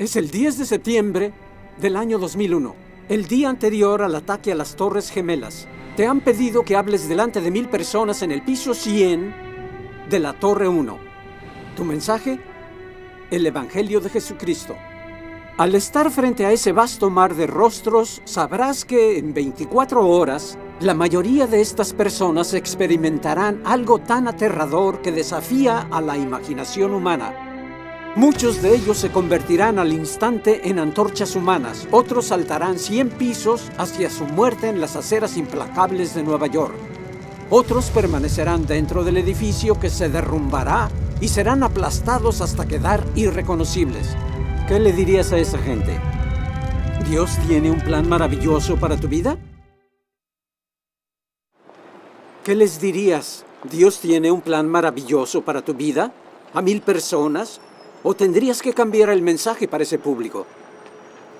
Es el 10 de septiembre del año 2001, el día anterior al ataque a las Torres Gemelas. Te han pedido que hables delante de mil personas en el piso 100 de la Torre 1. Tu mensaje, el Evangelio de Jesucristo. Al estar frente a ese vasto mar de rostros, sabrás que en 24 horas, la mayoría de estas personas experimentarán algo tan aterrador que desafía a la imaginación humana. Muchos de ellos se convertirán al instante en antorchas humanas, otros saltarán 100 pisos hacia su muerte en las aceras implacables de Nueva York. Otros permanecerán dentro del edificio que se derrumbará y serán aplastados hasta quedar irreconocibles. ¿Qué le dirías a esa gente? ¿Dios tiene un plan maravilloso para tu vida? ¿Qué les dirías? ¿Dios tiene un plan maravilloso para tu vida? ¿A mil personas? ¿O tendrías que cambiar el mensaje para ese público?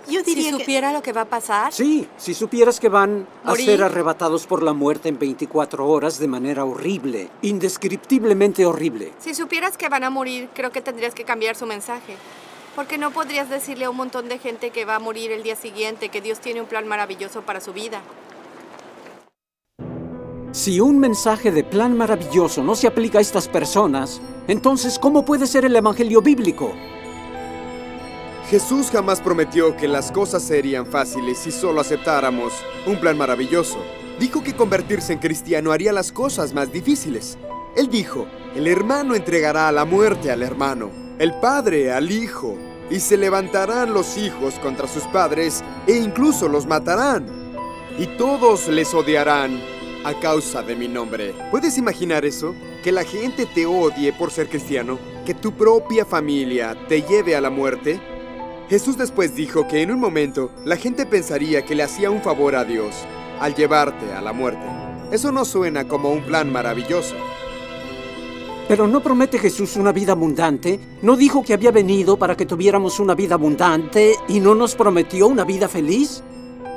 Yo diría si supiera lo que va a pasar. Sí, si supieras que van a ser arrebatados por la muerte en 24 horas de manera horrible, indescriptiblemente horrible. Si supieras que van a morir, creo que tendrías que cambiar su mensaje. Porque no podrías decirle a un montón de gente que va a morir el día siguiente, que Dios tiene un plan maravilloso para su vida. Si un mensaje de plan maravilloso no se aplica a estas personas, entonces ¿cómo puede ser el Evangelio bíblico? Jesús jamás prometió que las cosas serían fáciles si solo aceptáramos un plan maravilloso. Dijo que convertirse en cristiano haría las cosas más difíciles. Él dijo, el hermano entregará a la muerte al hermano, el padre al hijo, y se levantarán los hijos contra sus padres e incluso los matarán. Y todos les odiarán a causa de mi nombre. ¿Puedes imaginar eso? Que la gente te odie por ser cristiano, que tu propia familia te lleve a la muerte. Jesús después dijo que en un momento la gente pensaría que le hacía un favor a Dios al llevarte a la muerte. Eso no suena como un plan maravilloso. Pero no promete Jesús una vida abundante, no dijo que había venido para que tuviéramos una vida abundante y no nos prometió una vida feliz.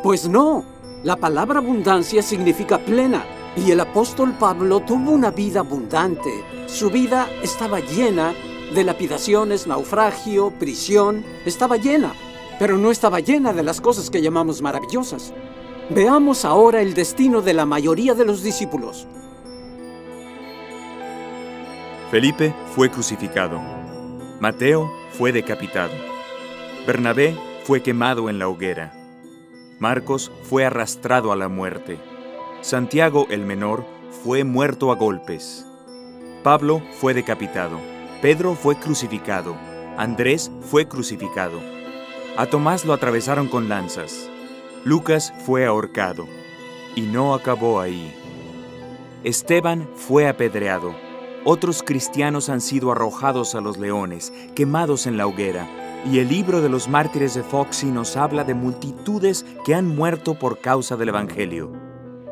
Pues no, la palabra abundancia significa plena y el apóstol Pablo tuvo una vida abundante. Su vida estaba llena de lapidaciones, naufragio, prisión, estaba llena, pero no estaba llena de las cosas que llamamos maravillosas. Veamos ahora el destino de la mayoría de los discípulos. Felipe fue crucificado. Mateo fue decapitado. Bernabé fue quemado en la hoguera. Marcos fue arrastrado a la muerte. Santiago el menor fue muerto a golpes. Pablo fue decapitado. Pedro fue crucificado. Andrés fue crucificado. A Tomás lo atravesaron con lanzas. Lucas fue ahorcado. Y no acabó ahí. Esteban fue apedreado. Otros cristianos han sido arrojados a los leones, quemados en la hoguera. Y el libro de los mártires de Foxy nos habla de multitudes que han muerto por causa del Evangelio.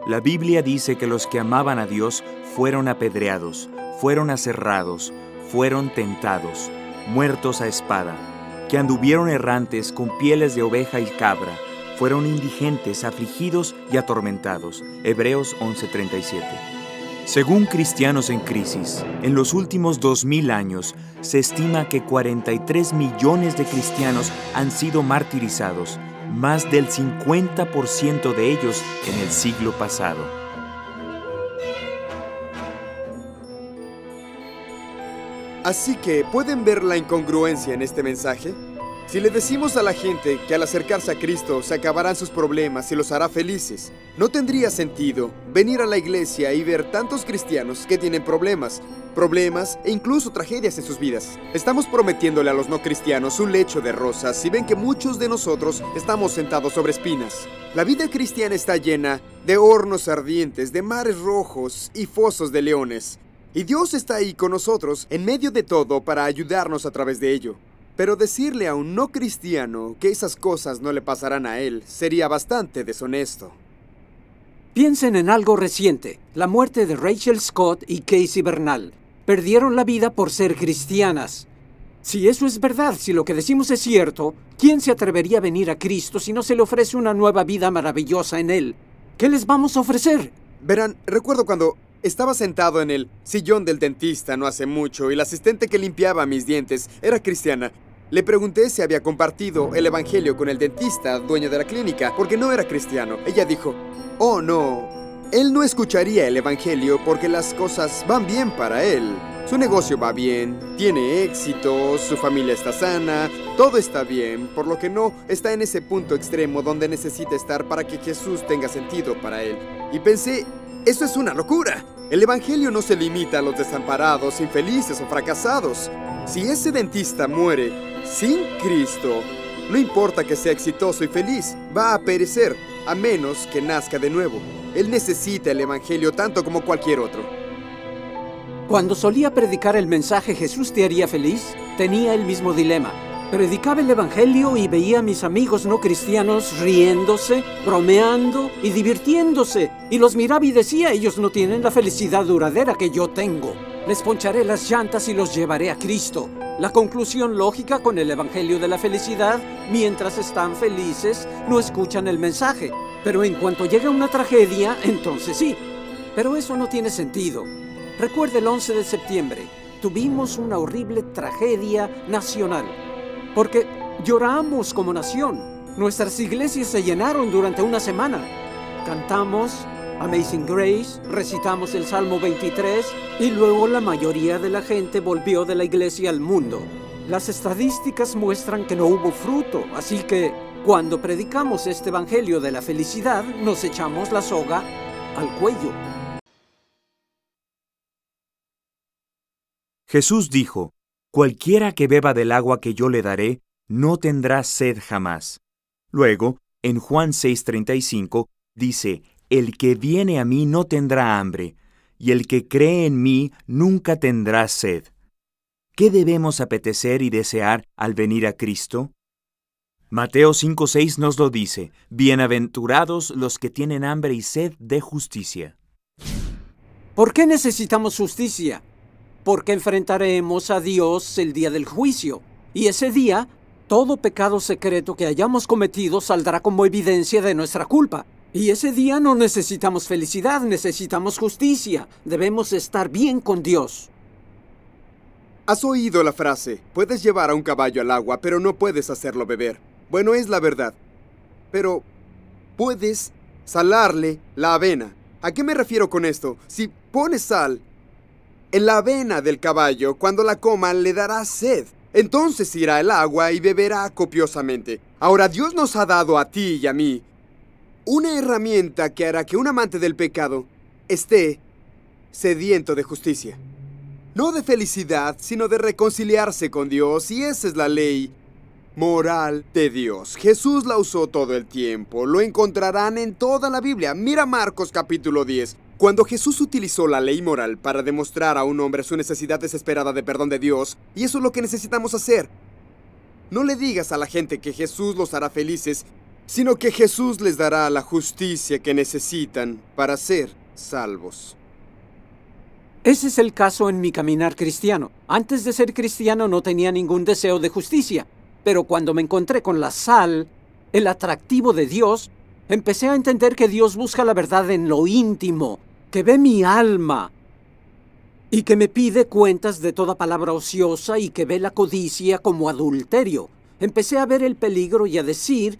La Biblia dice que los que amaban a Dios fueron apedreados, fueron aserrados, fueron tentados, muertos a espada, que anduvieron errantes con pieles de oveja y cabra, fueron indigentes, afligidos y atormentados. Hebreos 11:37. Según Cristianos en Crisis, en los últimos 2000 años se estima que 43 millones de cristianos han sido martirizados, más del 50% de ellos en el siglo pasado. Así que, ¿pueden ver la incongruencia en este mensaje? Si le decimos a la gente que al acercarse a Cristo se acabarán sus problemas y los hará felices, no tendría sentido venir a la iglesia y ver tantos cristianos que tienen problemas, problemas e incluso tragedias en sus vidas. Estamos prometiéndole a los no cristianos un lecho de rosas si ven que muchos de nosotros estamos sentados sobre espinas. La vida cristiana está llena de hornos ardientes, de mares rojos y fosos de leones. Y Dios está ahí con nosotros en medio de todo para ayudarnos a través de ello. Pero decirle a un no cristiano que esas cosas no le pasarán a él sería bastante deshonesto. Piensen en algo reciente, la muerte de Rachel Scott y Casey Bernal. Perdieron la vida por ser cristianas. Si eso es verdad, si lo que decimos es cierto, ¿quién se atrevería a venir a Cristo si no se le ofrece una nueva vida maravillosa en Él? ¿Qué les vamos a ofrecer? Verán, recuerdo cuando estaba sentado en el sillón del dentista no hace mucho y la asistente que limpiaba mis dientes era cristiana. Le pregunté si había compartido el Evangelio con el dentista, dueño de la clínica, porque no era cristiano. Ella dijo, oh no, él no escucharía el Evangelio porque las cosas van bien para él. Su negocio va bien, tiene éxito, su familia está sana, todo está bien, por lo que no está en ese punto extremo donde necesita estar para que Jesús tenga sentido para él. Y pensé, eso es una locura. El Evangelio no se limita a los desamparados, infelices o fracasados. Si ese dentista muere sin Cristo, no importa que sea exitoso y feliz, va a perecer, a menos que nazca de nuevo. Él necesita el Evangelio tanto como cualquier otro. Cuando solía predicar el mensaje Jesús te haría feliz, tenía el mismo dilema. Predicaba el Evangelio y veía a mis amigos no cristianos riéndose, bromeando y divirtiéndose. Y los miraba y decía, ellos no tienen la felicidad duradera que yo tengo. Les poncharé las llantas y los llevaré a Cristo. La conclusión lógica con el Evangelio de la felicidad, mientras están felices, no escuchan el mensaje. Pero en cuanto llega una tragedia, entonces sí. Pero eso no tiene sentido. Recuerde el 11 de septiembre. Tuvimos una horrible tragedia nacional. Porque lloramos como nación. Nuestras iglesias se llenaron durante una semana. Cantamos Amazing Grace, recitamos el Salmo 23 y luego la mayoría de la gente volvió de la iglesia al mundo. Las estadísticas muestran que no hubo fruto, así que cuando predicamos este Evangelio de la felicidad nos echamos la soga al cuello. Jesús dijo, Cualquiera que beba del agua que yo le daré, no tendrá sed jamás. Luego, en Juan 6:35, dice, El que viene a mí no tendrá hambre, y el que cree en mí nunca tendrá sed. ¿Qué debemos apetecer y desear al venir a Cristo? Mateo 5:6 nos lo dice, Bienaventurados los que tienen hambre y sed de justicia. ¿Por qué necesitamos justicia? Porque enfrentaremos a Dios el día del juicio. Y ese día, todo pecado secreto que hayamos cometido saldrá como evidencia de nuestra culpa. Y ese día no necesitamos felicidad, necesitamos justicia. Debemos estar bien con Dios. Has oído la frase, puedes llevar a un caballo al agua, pero no puedes hacerlo beber. Bueno, es la verdad. Pero puedes salarle la avena. ¿A qué me refiero con esto? Si pones sal la avena del caballo, cuando la coma, le dará sed. Entonces irá el agua y beberá copiosamente. Ahora Dios nos ha dado a ti y a mí una herramienta que hará que un amante del pecado esté sediento de justicia. No de felicidad, sino de reconciliarse con Dios, y esa es la ley moral de Dios. Jesús la usó todo el tiempo, lo encontrarán en toda la Biblia. Mira Marcos capítulo 10. Cuando Jesús utilizó la ley moral para demostrar a un hombre su necesidad desesperada de perdón de Dios, y eso es lo que necesitamos hacer. No le digas a la gente que Jesús los hará felices, sino que Jesús les dará la justicia que necesitan para ser salvos. Ese es el caso en mi caminar cristiano. Antes de ser cristiano no tenía ningún deseo de justicia, pero cuando me encontré con la sal, el atractivo de Dios, empecé a entender que Dios busca la verdad en lo íntimo, que ve mi alma y que me pide cuentas de toda palabra ociosa y que ve la codicia como adulterio. Empecé a ver el peligro y a decir,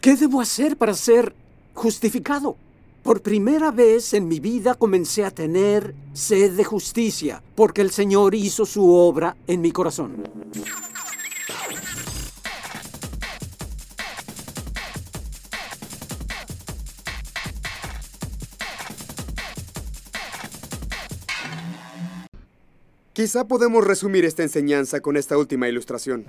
¿qué debo hacer para ser justificado? Por primera vez en mi vida comencé a tener sed de justicia, porque el Señor hizo su obra en mi corazón. Quizá podemos resumir esta enseñanza con esta última ilustración.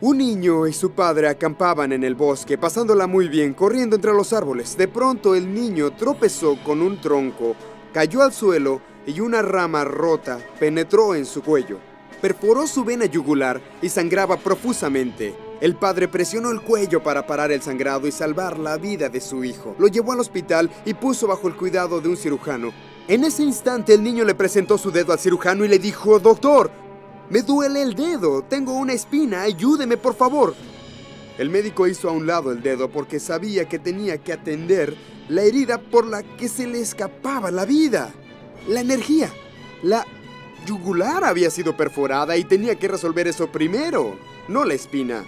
Un niño y su padre acampaban en el bosque, pasándola muy bien, corriendo entre los árboles. De pronto el niño tropezó con un tronco, cayó al suelo y una rama rota penetró en su cuello. Perforó su vena yugular y sangraba profusamente. El padre presionó el cuello para parar el sangrado y salvar la vida de su hijo. Lo llevó al hospital y puso bajo el cuidado de un cirujano. En ese instante el niño le presentó su dedo al cirujano y le dijo, Doctor, me duele el dedo, tengo una espina, ayúdeme por favor. El médico hizo a un lado el dedo porque sabía que tenía que atender la herida por la que se le escapaba la vida, la energía, la yugular había sido perforada y tenía que resolver eso primero, no la espina.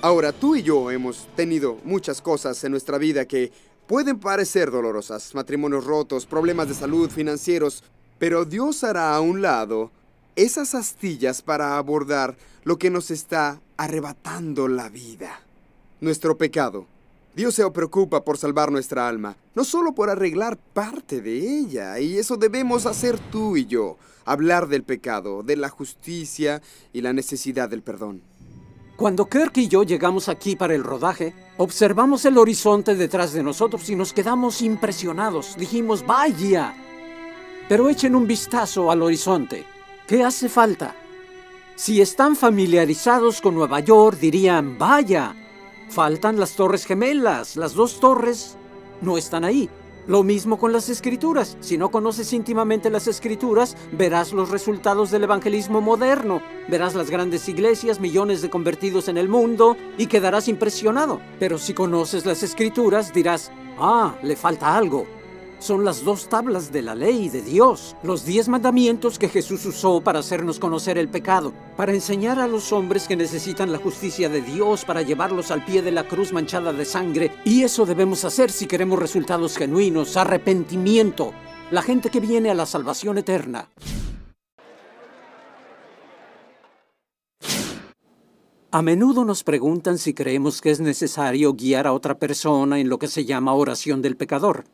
Ahora, tú y yo hemos tenido muchas cosas en nuestra vida que pueden parecer dolorosas, matrimonios rotos, problemas de salud, financieros, pero Dios hará a un lado esas astillas para abordar lo que nos está arrebatando la vida, nuestro pecado. Dios se preocupa por salvar nuestra alma, no solo por arreglar parte de ella, y eso debemos hacer tú y yo, hablar del pecado, de la justicia y la necesidad del perdón. Cuando Kirk y yo llegamos aquí para el rodaje, observamos el horizonte detrás de nosotros y nos quedamos impresionados. Dijimos, vaya. Pero echen un vistazo al horizonte. ¿Qué hace falta? Si están familiarizados con Nueva York, dirían, vaya. Faltan las torres gemelas. Las dos torres no están ahí. Lo mismo con las escrituras. Si no conoces íntimamente las escrituras, verás los resultados del evangelismo moderno. Verás las grandes iglesias, millones de convertidos en el mundo y quedarás impresionado. Pero si conoces las escrituras, dirás, ah, le falta algo son las dos tablas de la ley de Dios, los diez mandamientos que Jesús usó para hacernos conocer el pecado, para enseñar a los hombres que necesitan la justicia de Dios, para llevarlos al pie de la cruz manchada de sangre. Y eso debemos hacer si queremos resultados genuinos, arrepentimiento, la gente que viene a la salvación eterna. A menudo nos preguntan si creemos que es necesario guiar a otra persona en lo que se llama oración del pecador.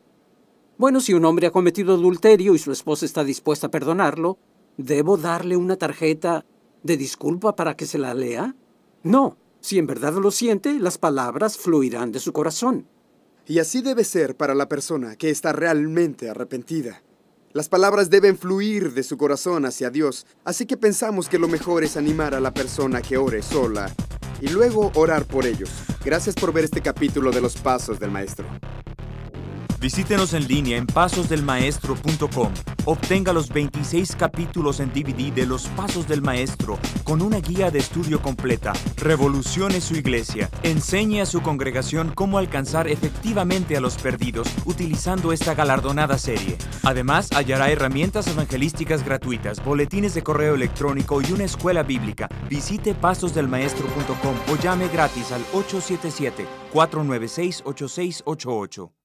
Bueno, si un hombre ha cometido adulterio y su esposa está dispuesta a perdonarlo, ¿debo darle una tarjeta de disculpa para que se la lea? No, si en verdad lo siente, las palabras fluirán de su corazón. Y así debe ser para la persona que está realmente arrepentida. Las palabras deben fluir de su corazón hacia Dios, así que pensamos que lo mejor es animar a la persona que ore sola y luego orar por ellos. Gracias por ver este capítulo de los Pasos del Maestro. Visítenos en línea en pasosdelmaestro.com. Obtenga los 26 capítulos en DVD de Los Pasos del Maestro con una guía de estudio completa. Revolucione su iglesia. Enseñe a su congregación cómo alcanzar efectivamente a los perdidos utilizando esta galardonada serie. Además, hallará herramientas evangelísticas gratuitas, boletines de correo electrónico y una escuela bíblica. Visite pasosdelmaestro.com o llame gratis al 877 496 8688.